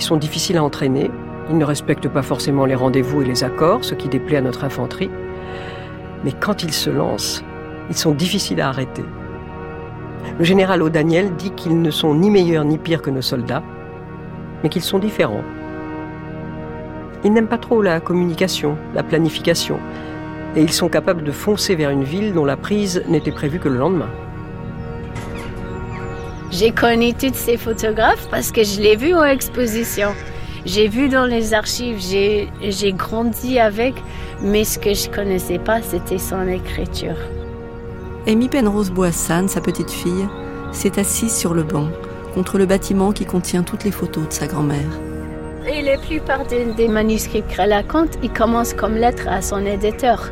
Ils sont difficiles à entraîner, ils ne respectent pas forcément les rendez-vous et les accords, ce qui déplaît à notre infanterie. Mais quand ils se lancent, ils sont difficiles à arrêter. Le général O'Daniel dit qu'ils ne sont ni meilleurs ni pires que nos soldats, mais qu'ils sont différents. Ils n'aiment pas trop la communication, la planification, et ils sont capables de foncer vers une ville dont la prise n'était prévue que le lendemain. J'ai connu tous ces photographes parce que je l'ai vu en exposition. J'ai vu dans les archives, j'ai grandi avec, mais ce que je connaissais pas, c'était son écriture. Amy Penrose Boissan, sa petite fille, s'est assise sur le banc, contre le bâtiment qui contient toutes les photos de sa grand-mère. Et la plupart des, manuscrits qu'elle raconte, ils commencent comme lettre à son éditeur.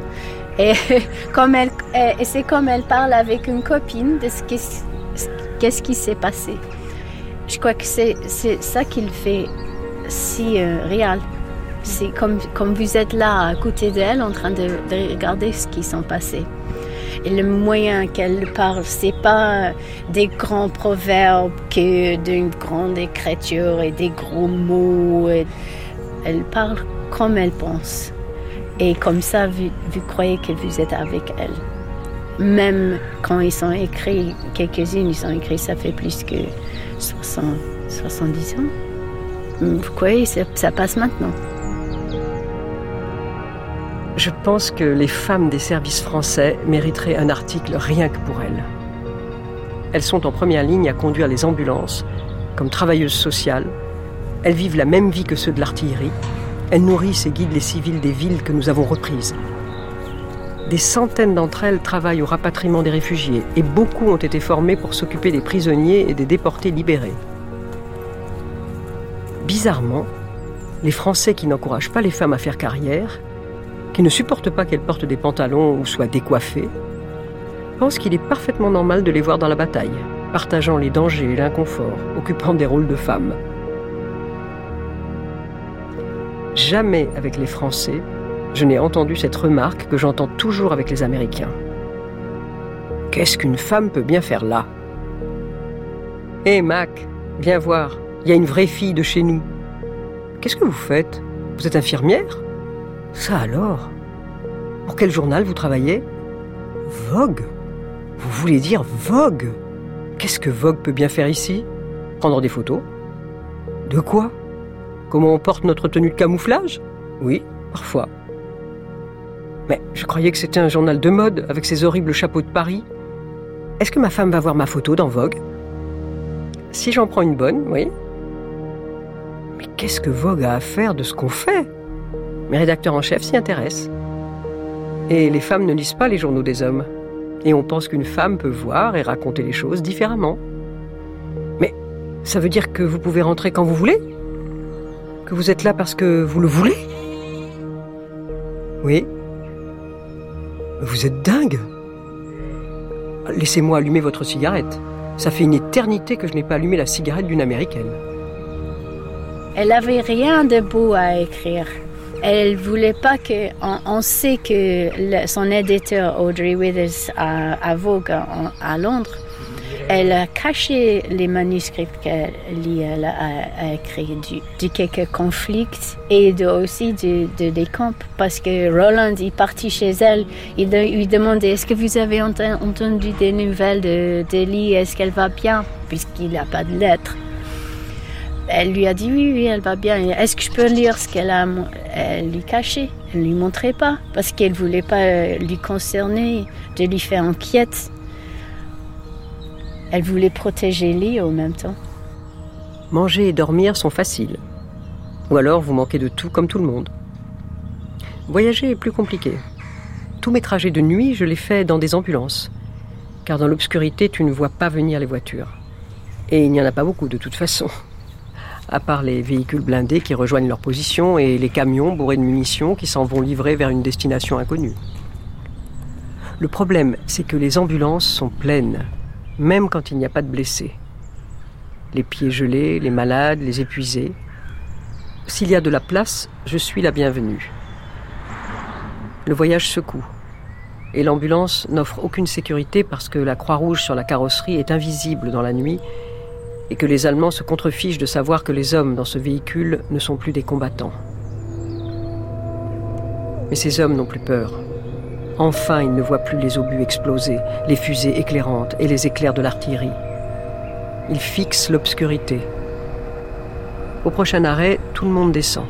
Et, [laughs] comme elle, et c'est comme elle parle avec une copine de ce qui Qu'est-ce qui s'est passé Je crois que c'est ça qui le fait si euh, réel. C'est comme, comme vous êtes là à côté d'elle en train de, regarder ce qui s'est passé. Et le moyen qu'elle parle, c'est pas des grands proverbes que d'une grande écriture et des gros mots. Elle parle comme elle pense. Et comme ça, vous, vous croyez que vous êtes avec elle même quand ils sont écrits, quelques-unes, ils sont écrits, ça fait plus que 60, 70 ans. Pourquoi ça, ça passe maintenant? Je pense que les femmes des services français mériteraient un article rien que pour elles. Elles sont en première ligne à conduire les ambulances, comme travailleuses sociales. Elles vivent la même vie que ceux de l'artillerie. Elles nourrissent et guident les civils des villes que nous avons reprises. Des centaines d'entre elles travaillent au rapatriement des réfugiés et beaucoup ont été formées pour s'occuper des prisonniers et des déportés libérés. Bizarrement, les Français qui n'encouragent pas les femmes à faire carrière, qui ne supportent pas qu'elles portent des pantalons ou soient décoiffées, pensent qu'il est parfaitement normal de les voir dans la bataille, partageant les dangers et l'inconfort, occupant des rôles de femmes. Jamais avec les Français, je n'ai entendu cette remarque que j'entends toujours avec les Américains. Qu'est-ce qu'une femme peut bien faire là? Hé Mac, viens voir, il y a une vraie fille de chez nous. Qu'est-ce que vous faites? Vous êtes infirmière? Ça alors? Pour quel journal vous travaillez? Vogue? Vous voulez dire Vogue? Qu'est-ce que Vogue peut bien faire ici? Prendre des photos? De quoi? Comment on porte notre tenue de camouflage? Oui, parfois. Mais je croyais que c'était un journal de mode avec ses horribles chapeaux de Paris. Est-ce que ma femme va voir ma photo dans Vogue? Si j'en prends une bonne, oui. Mais qu'est-ce que Vogue a à faire de ce qu'on fait? Mes rédacteurs en chef s'y intéressent. Et les femmes ne lisent pas les journaux des hommes. Et on pense qu'une femme peut voir et raconter les choses différemment. Mais ça veut dire que vous pouvez rentrer quand vous voulez? Que vous êtes là parce que vous le voulez? Oui. Vous êtes dingue Laissez-moi allumer votre cigarette. Ça fait une éternité que je n'ai pas allumé la cigarette d'une américaine. Elle n'avait rien de beau à écrire. Elle voulait pas que. On, sait que son éditeur Audrey Withers à, Vogue à Londres, elle a caché les manuscrits qu'elle a, écrits du, quelques conflits et de, aussi de, des camps parce que Roland est parti chez elle. Il lui demandait est-ce que vous avez entendu des nouvelles de d'Elie Est-ce qu'elle va bien? Puisqu'il n'a pas de lettres. Elle lui a dit oui, oui, elle va bien. Est-ce que je peux lire ce qu'elle a Elle lui cachait? Elle ne lui montrait pas parce qu'elle ne voulait pas euh, lui concerner, de lui faire inquiète. Elle voulait protéger Lee au même temps. Manger et dormir sont faciles. Ou alors vous manquez de tout comme tout le monde. Voyager est plus compliqué. Tous mes trajets de nuit, je les fais dans des ambulances. Car dans l'obscurité, tu ne vois pas venir les voitures. Et il n'y en a pas beaucoup de toute façon à part les véhicules blindés qui rejoignent leur position et les camions bourrés de munitions qui s'en vont livrer vers une destination inconnue. Le problème, c'est que les ambulances sont pleines, même quand il n'y a pas de blessés. Les pieds gelés, les malades, les épuisés. S'il y a de la place, je suis la bienvenue. Le voyage secoue. Et l'ambulance n'offre aucune sécurité parce que la Croix-Rouge sur la carrosserie est invisible dans la nuit et que les Allemands se contrefichent de savoir que les hommes dans ce véhicule ne sont plus des combattants. Mais ces hommes n'ont plus peur. Enfin, ils ne voient plus les obus exploser, les fusées éclairantes et les éclairs de l'artillerie. Ils fixent l'obscurité. Au prochain arrêt, tout le monde descend.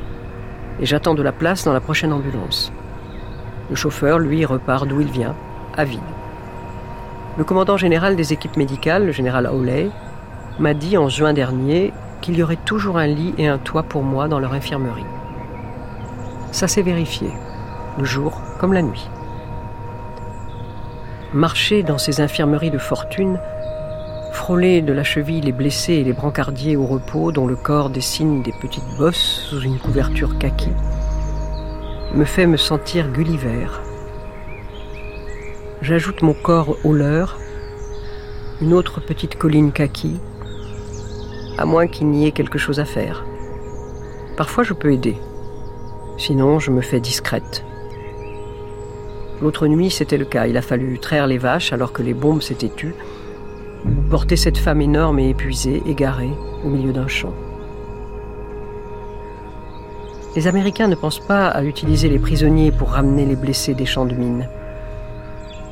Et j'attends de la place dans la prochaine ambulance. Le chauffeur, lui, repart d'où il vient, à vide. Le commandant général des équipes médicales, le général Hawley, m'a dit en juin dernier qu'il y aurait toujours un lit et un toit pour moi dans leur infirmerie. Ça s'est vérifié, le jour comme la nuit. Marcher dans ces infirmeries de fortune, frôler de la cheville les blessés et les brancardiers au repos dont le corps dessine des petites bosses sous une couverture kaki, me fait me sentir Gulliver. J'ajoute mon corps au leur, une autre petite colline kaki, à moins qu'il n'y ait quelque chose à faire. Parfois je peux aider. Sinon, je me fais discrète. L'autre nuit, c'était le cas. Il a fallu traire les vaches alors que les bombes s'étaient tues, porter cette femme énorme et épuisée, égarée, au milieu d'un champ. Les Américains ne pensent pas à utiliser les prisonniers pour ramener les blessés des champs de mines.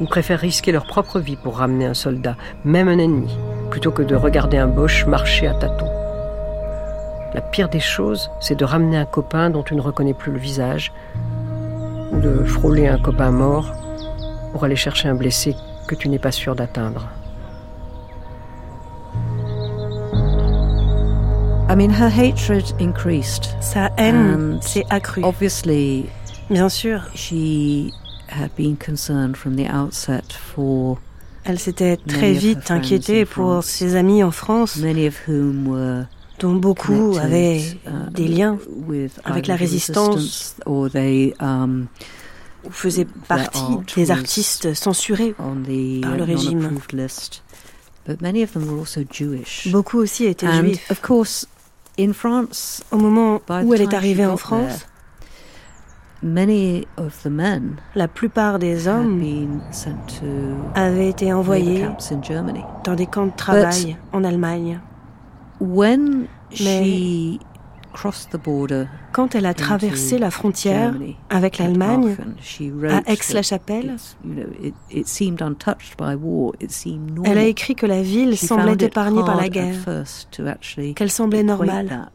Ils préfèrent risquer leur propre vie pour ramener un soldat, même un ennemi plutôt que de regarder un Boche marcher à tâtons. La pire des choses, c'est de ramener un copain dont tu ne reconnais plus le visage, ou de frôler un copain mort pour aller chercher un blessé que tu n'es pas sûr d'atteindre. I mean, her hatred increased. Sa haine s'est accrue. Obviously, bien sûr, she had been concerned from the outset for elle s'était très vite inquiétée pour ses amis en France, dont beaucoup avaient uh, des liens avec la résistance um, ou faisaient partie des artistes censurés par le régime. Beaucoup aussi étaient juifs. Au moment où elle est arrivée en France, La plupart des hommes avaient été envoyés dans des camps de travail en Allemagne. Mais quand elle a traversé la frontière avec l'Allemagne à Aix-la-Chapelle, elle a écrit que la ville semblait épargnée par la guerre, qu'elle semblait normale.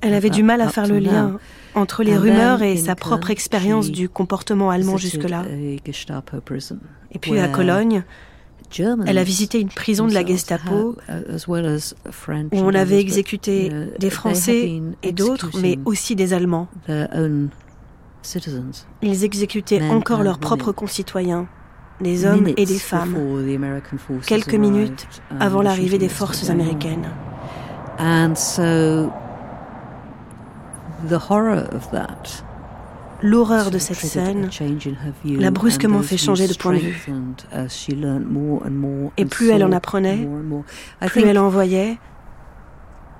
Elle avait du mal à faire le lien entre les rumeurs et sa propre expérience du comportement allemand jusque-là. Et puis à Cologne, elle a visité une prison de la Gestapo uh, où on avait exécuté des Français et d'autres, mais aussi des Allemands. Ils exécutaient encore leurs propres concitoyens, des hommes et des femmes, quelques minutes avant l'arrivée des forces américaines. L'horreur de cette scène l'a brusquement fait changer de point de vue. Et plus elle en apprenait, plus elle en voyait,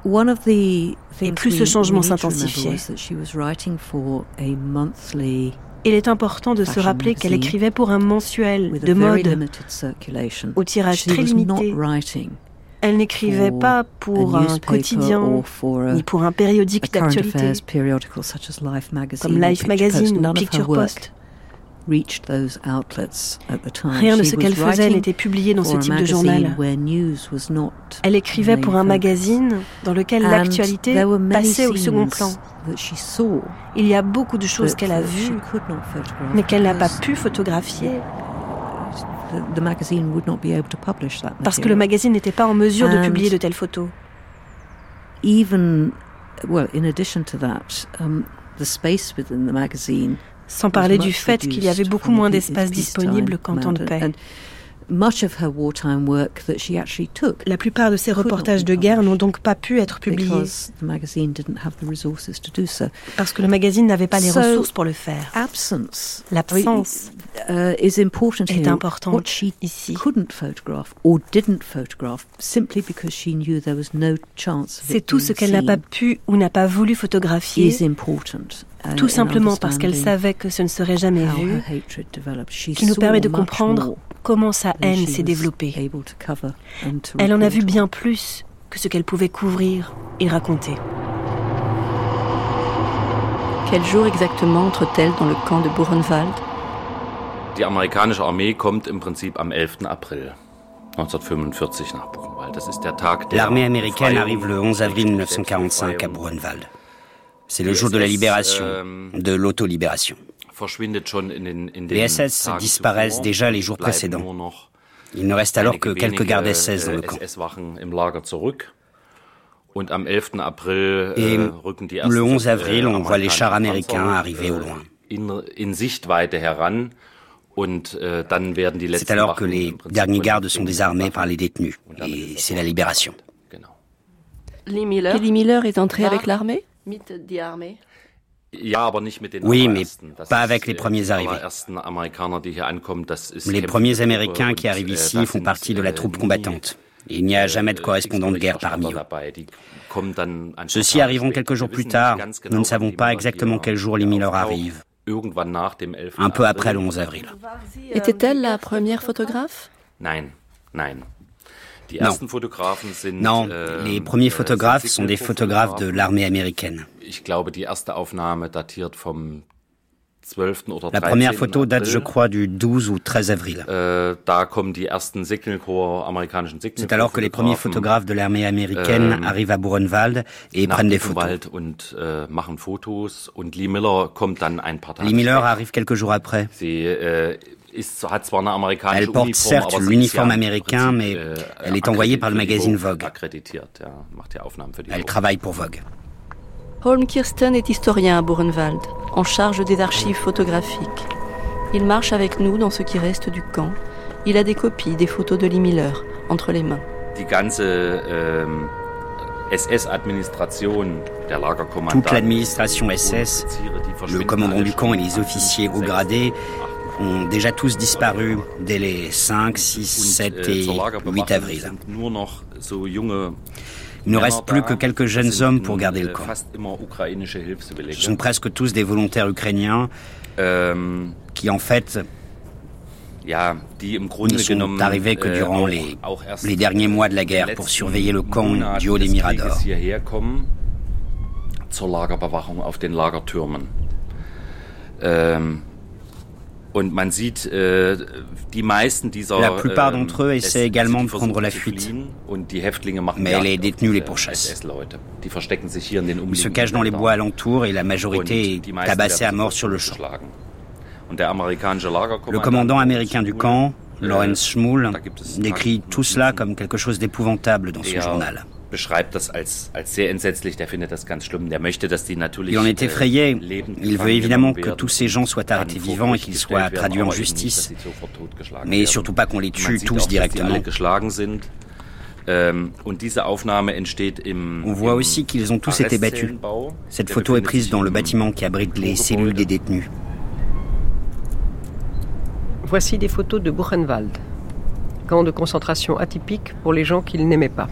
et plus ce changement s'intensifiait. Il est important de se rappeler qu'elle écrivait pour un mensuel de mode au tirage très limité elle n'écrivait pas pour un quotidien ni pour un périodique d'actualité comme Life Magazine ou Picture Post. Rien de ce qu'elle faisait n'était publié dans ce type de journal. Elle écrivait pour un magazine dans lequel l'actualité passait au second plan. Il y a beaucoup de choses qu'elle a vues, mais qu'elle n'a pas pu photographier parce que le magazine n'était pas en mesure de publier de telles photos. Sans parler du fait qu'il y avait beaucoup moins d'espace disponible qu'en temps de paix. La plupart de ses reportages de guerre n'ont donc pas pu être publiés. Parce que le magazine n'avait pas les ressources pour le faire. L'absence uh, est importante ici. C'est tout ce qu'elle n'a pas pu ou n'a pas voulu photographier tout simplement parce qu'elle savait que ce ne serait jamais vu, qui nous permet de comprendre comment sa haine s'est développée. Elle en a vu bien plus que ce qu'elle pouvait couvrir et raconter. Quel jour exactement entre-t-elle dans le camp de Buchenwald Die amerikanische Armee kommt im Prinzip am 11. April 1945 nach Buchenwald. Das ist der Tag der L'armée américaine arrive le 11 avril 1945 à Buchenwald. C'est le jour de la libération, ähm, de l'auto-libération. Les SS disparaissent déjà les jours précédents. Il ne reste alors que quelques gardes SS dans le camp. Et le 11 avril, on voit les chars américains arriver au loin. C'est alors que les derniers gardes sont désarmés par les détenus. Et c'est la libération. Lee Miller est entré avec l'armée? Oui, mais pas avec les premiers arrivés. Les premiers Américains qui arrivent ici font partie de la troupe combattante. Il n'y a jamais de correspondant de guerre parmi eux. Ceux-ci arriveront quelques jours plus tard. Nous ne savons pas exactement quel jour les Miller arrivent. Un peu après le 11 avril. Était-elle la première photographe? Non. non, ähm, les premiers photographes sont des photographes de l'armée américaine. La première photo date, je crois, du 12 ou 13 avril. Äh, C'est alors que les premiers photographes de l'armée américaine ähm, arrivent à Buchenwald et prennent des photos. Äh, Lee Miller arrive quelques jours après. Elle porte certes l'uniforme américain, mais äh, elle est envoyée par le magazine Vogue. Elle travaille pour Vogue. Holm Kirsten est historien à Buchenwald, en charge des archives photographiques. Il marche avec nous dans ce qui reste du camp. Il a des copies des photos de Lee Miller entre les mains. Ähm, Toute l'administration SS, le commandant du camp et les officiers haut gradés ont déjà tous disparu dès les 5, 6, 7 et 8 avril. Il ne reste plus que quelques jeunes hommes pour garder le camp. Ce sont presque tous des volontaires ukrainiens qui, en fait, ne sont arrivés que durant les, les derniers mois de la guerre pour surveiller le camp du haut des Miradors. La plupart d'entre eux essaient également de prendre la fuite, mais les détenus les pourchassent. Ils se cachent dans les bois alentours et la majorité est tabassée à mort sur le champ. Le commandant américain du camp, Lawrence Schmull, décrit tout cela comme quelque chose d'épouvantable dans son journal. Il en est effrayé. Il veut évidemment que tous ces gens soient arrêtés vivants et qu'ils soient traduits en justice, mais surtout pas qu'on les tue tous directement. Ähm, On voit aussi qu'ils ont tous été battus. Cette photo est prise dans le bâtiment qui abrite les cellules des détenus. Voici des photos de Buchenwald, camp de concentration atypique pour les gens qu'il n'aimait pas.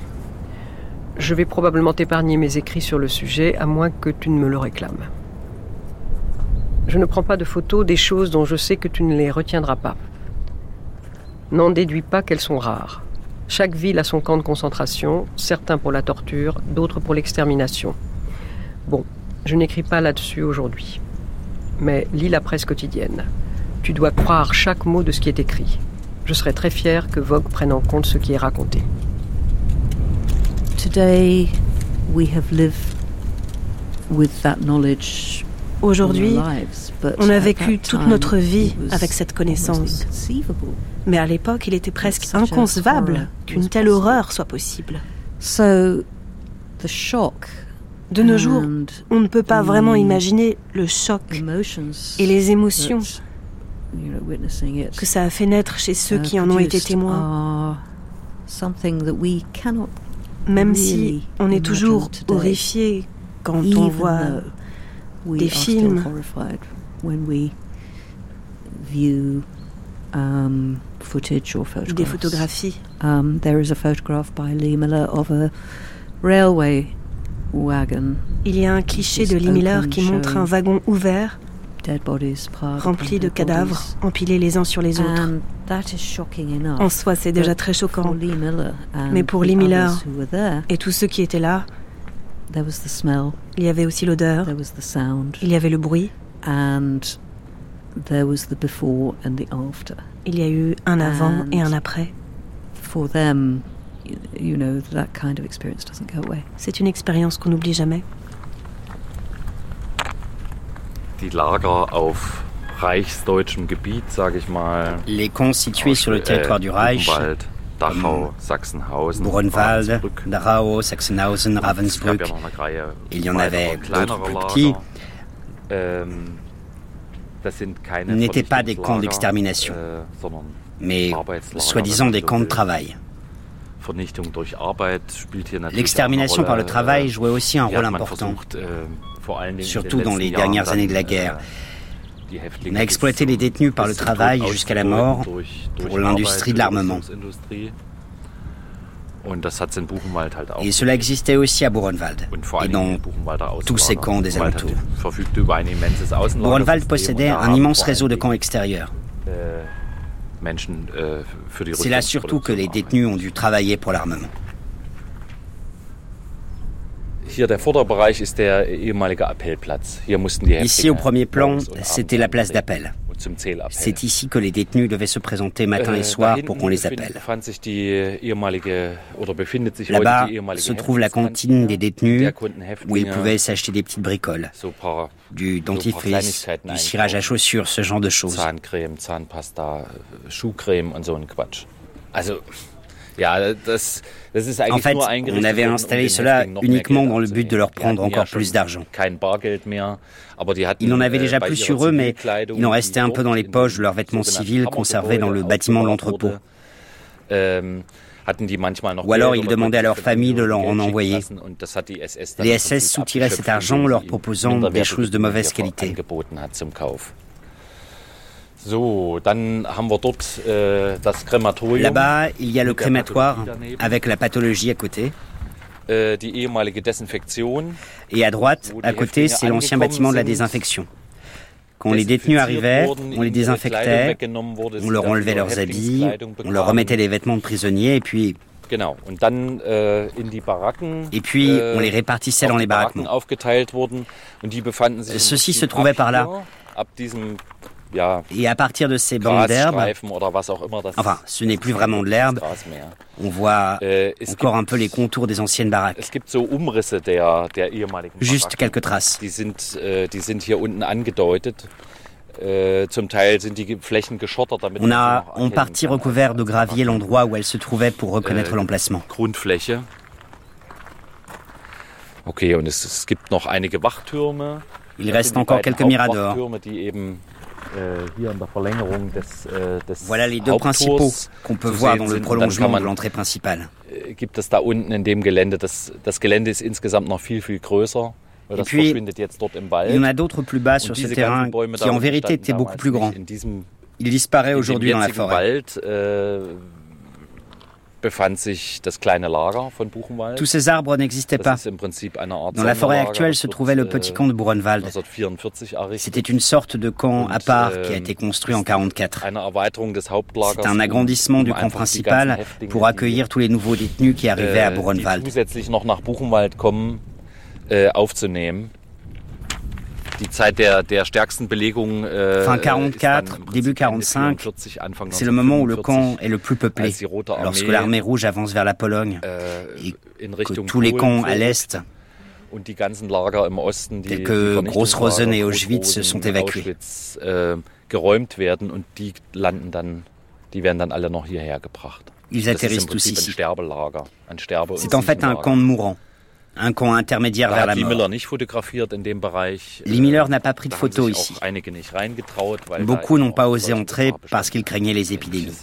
Je vais probablement t'épargner mes écrits sur le sujet, à moins que tu ne me le réclames. Je ne prends pas de photos des choses dont je sais que tu ne les retiendras pas. N'en déduis pas qu'elles sont rares. Chaque ville a son camp de concentration, certains pour la torture, d'autres pour l'extermination. Bon, je n'écris pas là-dessus aujourd'hui. Mais lis la presse quotidienne. Tu dois croire chaque mot de ce qui est écrit. Je serais très fier que Vogue prenne en compte ce qui est raconté. Aujourd'hui, on a vécu toute notre vie avec cette connaissance. Mais à l'époque, il était presque inconcevable qu'une telle horreur soit possible. De nos jours, on ne peut pas vraiment imaginer le choc et les émotions que ça a fait naître chez ceux qui en ont été témoins. Même si on est toujours horrifié quand on voit des films. um, des photographies. Um, there is a photograph by Lee Miller of a railway wagon. Il y a un cliché de Lee Miller qui montre un wagon ouvert remplis de cadavres empilés les uns sur les autres. En soi, c'est déjà très choquant. Mais pour Lee Miller et tous ceux qui étaient là, il y avait aussi l'odeur, il y avait le bruit, il y a eu un avant et un après. C'est une expérience qu'on n'oublie jamais. Les camps situés sur le territoire du Reich, Dachau, Sachsenhausen, Dachau, Sachsenhausen, Ravensbrück. Il y en avait d'autres plus petits. Ähm, n'étaient pas des camps d'extermination, äh, mais soi-disant des camps de travail. L'extermination par le travail jouait aussi un rôle important. Äh, surtout dans les dernières années de la guerre. On a exploité les détenus par le travail jusqu'à la mort pour l'industrie de l'armement. Et cela existait aussi à Buchenwald et dans tous ces camps des alentours. Buchenwald possédait un immense réseau de camps extérieurs. C'est là surtout que les détenus ont dû travailler pour l'armement. Ici, au premier plan, c'était la place d'appel. C'est ici que les détenus devaient se présenter matin et äh, soir pour qu'on les appelle. Là-bas se trouve la cantine des détenus où ils pouvaient s'acheter des petites bricoles, du dentifrice, du cirage à chaussures, ce genre de choses. En fait, on avait installé cela uniquement dans le but de leur prendre encore plus d'argent. Ils n'en avaient déjà plus sur eux, mais il en restait un peu dans les poches de leurs vêtements civils conservés dans le bâtiment de l'entrepôt. Ou alors ils demandaient à leur famille de leur en envoyer. Les SS soutiraient cet argent en leur proposant des choses de mauvaise qualité. Äh, Là-bas, il y a le crématoire avec la pathologie à côté. Et à droite, à côté, c'est l'ancien bâtiment de la désinfection. Quand les détenus arrivaient, on les désinfectait, on leur enlevait leurs habits, on leur remettait les vêtements de prisonniers et puis äh, et puis, on les äh, répartissait dans les baraquements. Ceux-ci se trouvaient par là. Et à partir de ces bandes d'herbe, enfin, ce n'est plus vraiment de l'herbe, on voit äh, encore un peu les contours des anciennes baraques. Juste quelques traces. On a en partie recouvert de gravier l'endroit où elle se trouvait pour reconnaître äh, l'emplacement. Il reste encore quelques miradors. Äh, äh, voilà les deux principaux qu'on peut voir dans le prolongement de l'entrée principale. Äh. Et puis, il y en a d'autres plus bas sur ce terrain qui en vérité étaient beaucoup plus grands. Il disparaît aujourd'hui dans la forêt. Tous ces arbres n'existaient pas. Dans la forêt actuelle se trouvait le petit camp de Buchenwald. C'était une sorte de camp à part qui a été construit en 1944. C'est un agrandissement du camp principal pour accueillir tous les nouveaux détenus qui arrivaient à Buchenwald. Äh, fin 44, début 45, c'est le moment où le camp est le plus peuplé, lorsque l'armée rouge avance vers la Pologne äh, et que tous les camps à l'est, tels que Gross-Rosen et Auschwitz, sont évacués. Äh, Ils atterrissent tous ici. C'est en fait un camp de mourants un camp intermédiaire vers la mort. Lee Miller n'a pas pris de photos ici. Beaucoup n'ont pas osé entrer parce qu'ils craignaient les épidémies.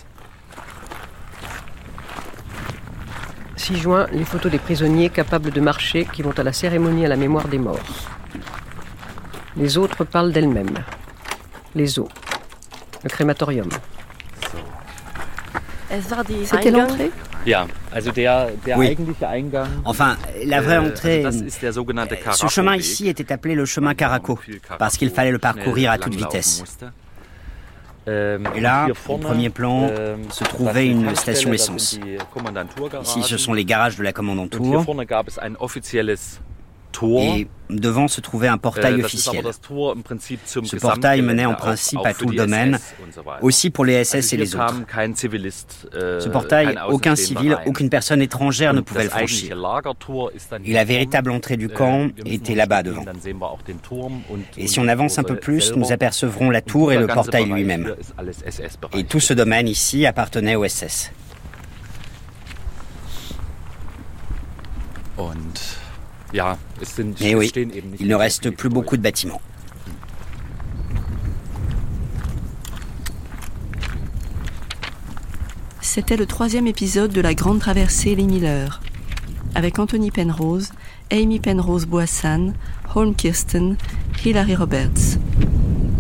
6 juin, les photos des prisonniers capables de marcher qui vont à la cérémonie à la mémoire des morts. Les autres parlent d'elles-mêmes. Les eaux. Le crématorium. C'était l'entrée oui. Enfin, la vraie äh, entrée, ce chemin ici était appelé le chemin Caraco, parce qu'il fallait le parcourir à toute vitesse. Ähm, Et là, au premier plan, ähm, se trouvait une station essence. Ici, ce sont les garages de la commandanture. Et devant se trouvait un portail äh, officiel. Ce portail menait en principe à tout le domaine, aussi pour les SS et les autres. Äh, Ce portail, aucun civil, aucune personne étrangère ne pouvait le franchir. Et la véritable entrée du camp äh, était là-bas devant. Et si on avance un peu plus, nous apercevrons la tour et le portail lui-même. Et tout ce domaine ici appartenait au SS. Mais oui, il ne reste plus beaucoup de bâtiments. C'était le troisième épisode de la Grande Traversée Les Miller, avec Anthony Penrose, Amy Penrose Boissan, Holm Kirsten, Hilary Roberts,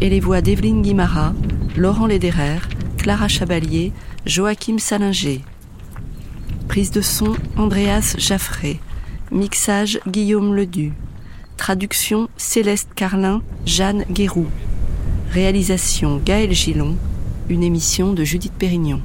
et les voix d'Evelyne Guimara, Laurent Lederer, Clara Chabalier, Joachim Salinger. Prise de son Andreas Jaffré. Mixage Guillaume Ledu. Traduction Céleste Carlin, Jeanne Guéroux. Réalisation Gaël Gillon. Une émission de Judith Pérignon.